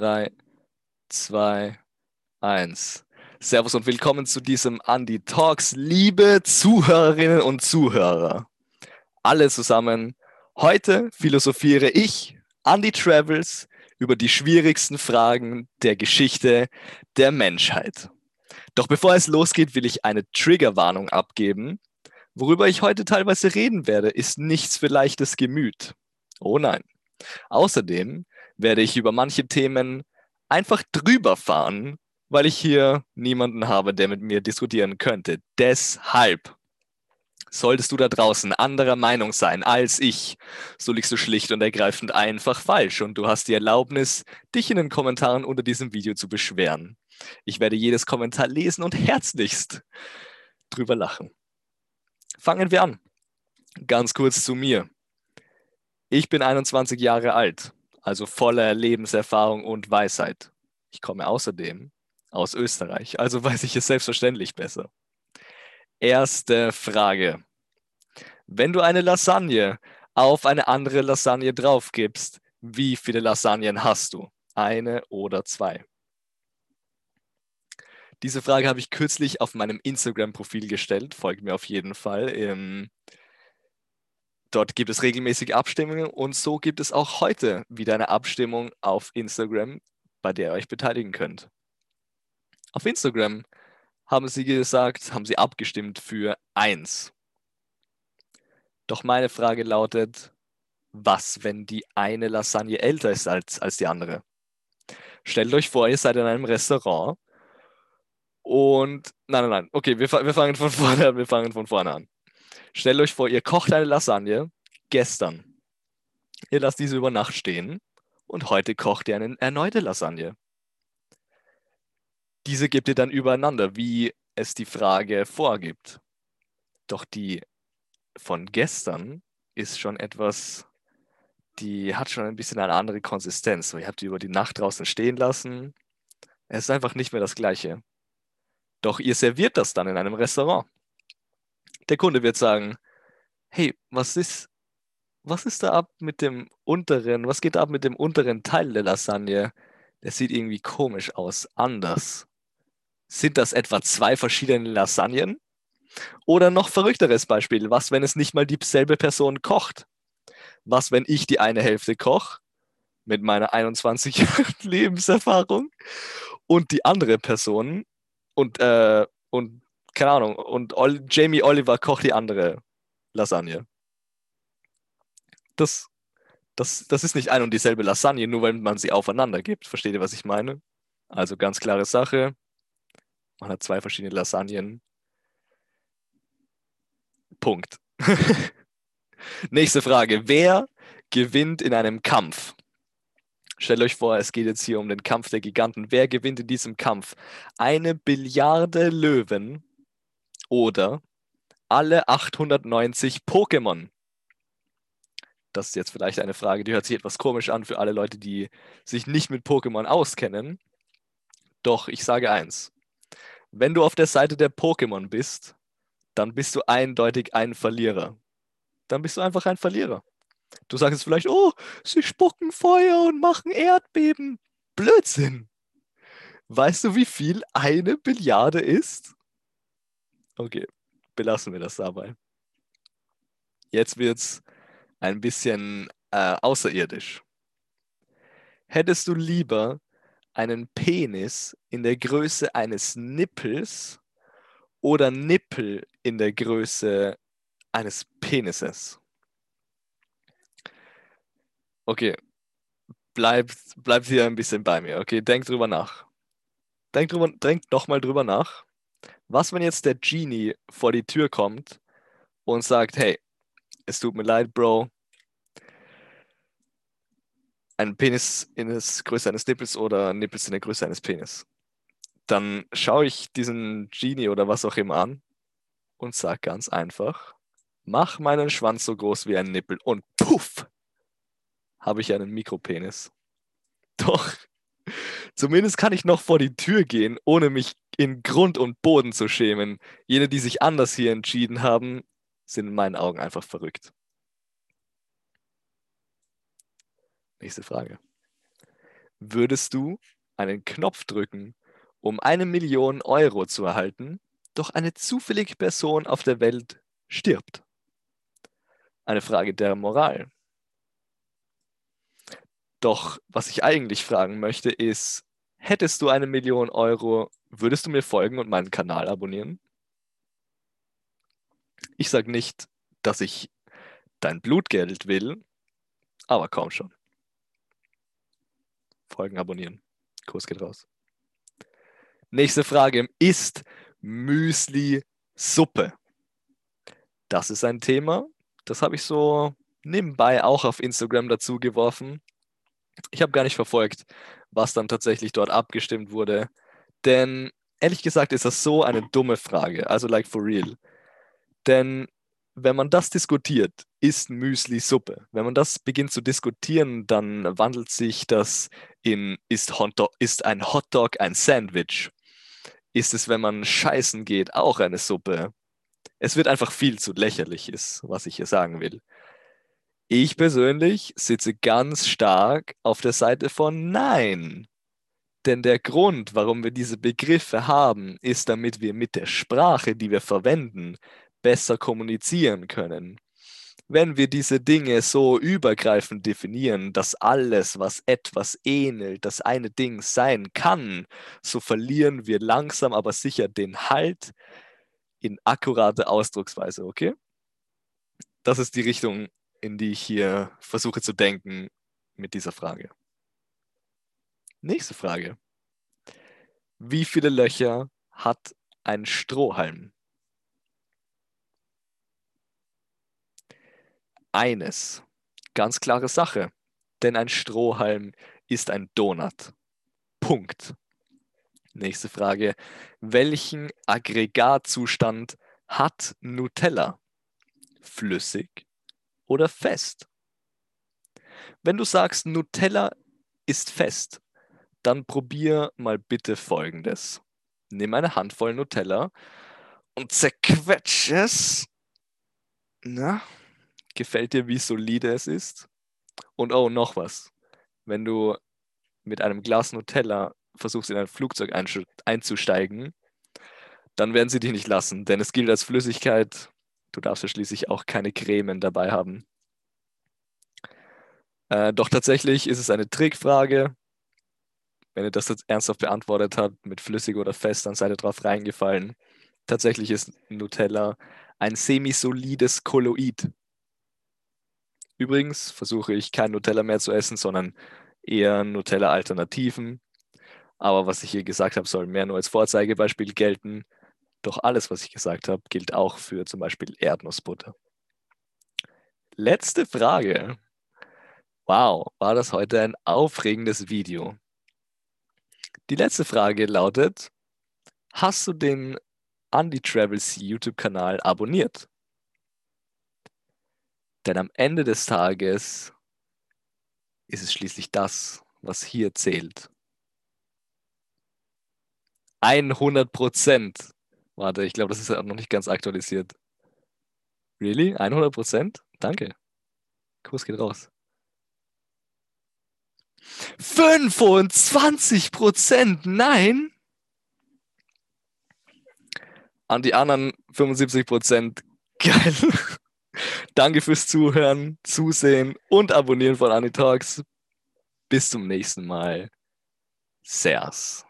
3, 2, 1. Servus und willkommen zu diesem Andy Talks, liebe Zuhörerinnen und Zuhörer. Alle zusammen. Heute philosophiere ich, Andy Travels, über die schwierigsten Fragen der Geschichte der Menschheit. Doch bevor es losgeht, will ich eine Triggerwarnung abgeben. Worüber ich heute teilweise reden werde, ist nichts für leichtes Gemüt. Oh nein. Außerdem werde ich über manche Themen einfach drüber fahren, weil ich hier niemanden habe, der mit mir diskutieren könnte. Deshalb solltest du da draußen anderer Meinung sein als ich, so liegst du schlicht und ergreifend einfach falsch und du hast die Erlaubnis, dich in den Kommentaren unter diesem Video zu beschweren. Ich werde jedes Kommentar lesen und herzlichst drüber lachen. Fangen wir an. Ganz kurz zu mir. Ich bin 21 Jahre alt, also voller Lebenserfahrung und Weisheit. Ich komme außerdem aus Österreich, also weiß ich es selbstverständlich besser. Erste Frage. Wenn du eine Lasagne auf eine andere Lasagne drauf gibst, wie viele Lasagnen hast du? Eine oder zwei? Diese Frage habe ich kürzlich auf meinem Instagram-Profil gestellt. Folgt mir auf jeden Fall. Dort gibt es regelmäßige Abstimmungen und so gibt es auch heute wieder eine Abstimmung auf Instagram, bei der ihr euch beteiligen könnt. Auf Instagram haben sie gesagt, haben sie abgestimmt für eins. Doch meine Frage lautet, was, wenn die eine Lasagne älter ist als, als die andere? Stellt euch vor, ihr seid in einem Restaurant und nein, nein, nein. Okay, wir, wir fangen von vorne an. Wir fangen von vorne an. Stellt euch vor, ihr kocht eine Lasagne gestern. Ihr lasst diese über Nacht stehen und heute kocht ihr eine erneute Lasagne. Diese gebt ihr dann übereinander, wie es die Frage vorgibt. Doch die von gestern ist schon etwas, die hat schon ein bisschen eine andere Konsistenz. ihr habt die über die Nacht draußen stehen lassen. Es ist einfach nicht mehr das Gleiche. Doch ihr serviert das dann in einem Restaurant. Der Kunde wird sagen, hey, was ist, was ist da ab mit dem unteren, was geht ab mit dem unteren Teil der Lasagne? Der sieht irgendwie komisch aus, anders. Sind das etwa zwei verschiedene Lasagnen? Oder noch verrückteres Beispiel, was, wenn es nicht mal dieselbe Person kocht? Was, wenn ich die eine Hälfte koche, mit meiner 21 Jahren Lebenserfahrung, und die andere Person und, äh, und keine Ahnung, und Ol Jamie Oliver kocht die andere Lasagne. Das, das, das ist nicht ein und dieselbe Lasagne, nur weil man sie aufeinander gibt. Versteht ihr, was ich meine? Also ganz klare Sache. Man hat zwei verschiedene Lasagnen. Punkt. Nächste Frage. Wer gewinnt in einem Kampf? Stellt euch vor, es geht jetzt hier um den Kampf der Giganten. Wer gewinnt in diesem Kampf? Eine Billiarde Löwen oder alle 890 Pokémon? Das ist jetzt vielleicht eine Frage, die hört sich etwas komisch an für alle Leute, die sich nicht mit Pokémon auskennen. Doch ich sage eins. Wenn du auf der Seite der Pokémon bist, dann bist du eindeutig ein Verlierer. Dann bist du einfach ein Verlierer. Du sagst vielleicht, oh, sie spucken Feuer und machen Erdbeben. Blödsinn. Weißt du, wie viel eine Billiarde ist? Okay, belassen wir das dabei. Jetzt wird's ein bisschen äh, außerirdisch. Hättest du lieber einen Penis in der Größe eines Nippels oder Nippel in der Größe eines Penises? Okay, bleibt, bleibt hier ein bisschen bei mir. Okay, denkt drüber nach. Denkt, drüber, denkt nochmal drüber nach. Was, wenn jetzt der Genie vor die Tür kommt und sagt, hey, es tut mir leid, Bro. Ein Penis in der Größe eines Nippels oder Nippels in der Größe eines Penis. Dann schaue ich diesen Genie oder was auch immer an und sage ganz einfach, mach meinen Schwanz so groß wie ein Nippel und puff, habe ich einen Mikropenis. Doch, zumindest kann ich noch vor die Tür gehen, ohne mich in Grund und Boden zu schämen. Jene, die sich anders hier entschieden haben, sind in meinen Augen einfach verrückt. Nächste Frage. würdest du einen Knopf drücken, um eine Million Euro zu erhalten, doch eine zufällige Person auf der Welt stirbt? Eine Frage der Moral. Doch was ich eigentlich fragen möchte ist, hättest du eine Million Euro, würdest du mir folgen und meinen Kanal abonnieren? Ich sage nicht, dass ich dein Blutgeld will, aber kaum schon. Folgen abonnieren. Kurs geht raus. Nächste Frage. Ist Müsli Suppe? Das ist ein Thema, das habe ich so nebenbei auch auf Instagram dazu geworfen. Ich habe gar nicht verfolgt, was dann tatsächlich dort abgestimmt wurde. Denn ehrlich gesagt ist das so eine dumme Frage. Also like for real. Denn wenn man das diskutiert, ist Müsli Suppe. Wenn man das beginnt zu diskutieren, dann wandelt sich das in ist, Hotdog, ist ein Hotdog ein Sandwich? Ist es, wenn man scheißen geht, auch eine Suppe? Es wird einfach viel zu lächerlich, ist, was ich hier sagen will. Ich persönlich sitze ganz stark auf der Seite von Nein. Denn der Grund, warum wir diese Begriffe haben, ist, damit wir mit der Sprache, die wir verwenden, besser kommunizieren können. Wenn wir diese Dinge so übergreifend definieren, dass alles, was etwas ähnelt, das eine Ding sein kann, so verlieren wir langsam aber sicher den Halt in akkurate Ausdrucksweise, okay? Das ist die Richtung, in die ich hier versuche zu denken mit dieser Frage. Nächste Frage. Wie viele Löcher hat ein Strohhalm? Eines. Ganz klare Sache. Denn ein Strohhalm ist ein Donut. Punkt. Nächste Frage. Welchen Aggregatzustand hat Nutella? Flüssig oder fest? Wenn du sagst, Nutella ist fest, dann probier mal bitte folgendes. Nimm eine Handvoll Nutella und zerquetsch es. Na, gefällt dir, wie solide es ist? Und oh, noch was. Wenn du mit einem Glas Nutella versuchst, in ein Flugzeug einzusteigen, dann werden sie dich nicht lassen, denn es gilt als Flüssigkeit. Du darfst ja schließlich auch keine Cremen dabei haben. Äh, doch tatsächlich ist es eine Trickfrage. Wenn ihr das jetzt ernsthaft beantwortet habt, mit flüssig oder fest, dann seid ihr drauf reingefallen. Tatsächlich ist Nutella ein semisolides Kolloid. Übrigens versuche ich kein Nutella mehr zu essen, sondern eher Nutella-Alternativen. Aber was ich hier gesagt habe, soll mehr nur als Vorzeigebeispiel gelten. Doch alles, was ich gesagt habe, gilt auch für zum Beispiel Erdnussbutter. Letzte Frage. Wow, war das heute ein aufregendes Video. Die letzte Frage lautet, hast du den Andy Travels YouTube-Kanal abonniert? Denn am Ende des Tages ist es schließlich das, was hier zählt. 100 Prozent. Warte, ich glaube, das ist ja noch nicht ganz aktualisiert. Really? 100 Prozent? Danke. Kurs geht raus. 25 Prozent? Nein? An die anderen 75 Prozent. Geil. Danke fürs Zuhören, Zusehen und Abonnieren von Anitalks. Bis zum nächsten Mal. Servus.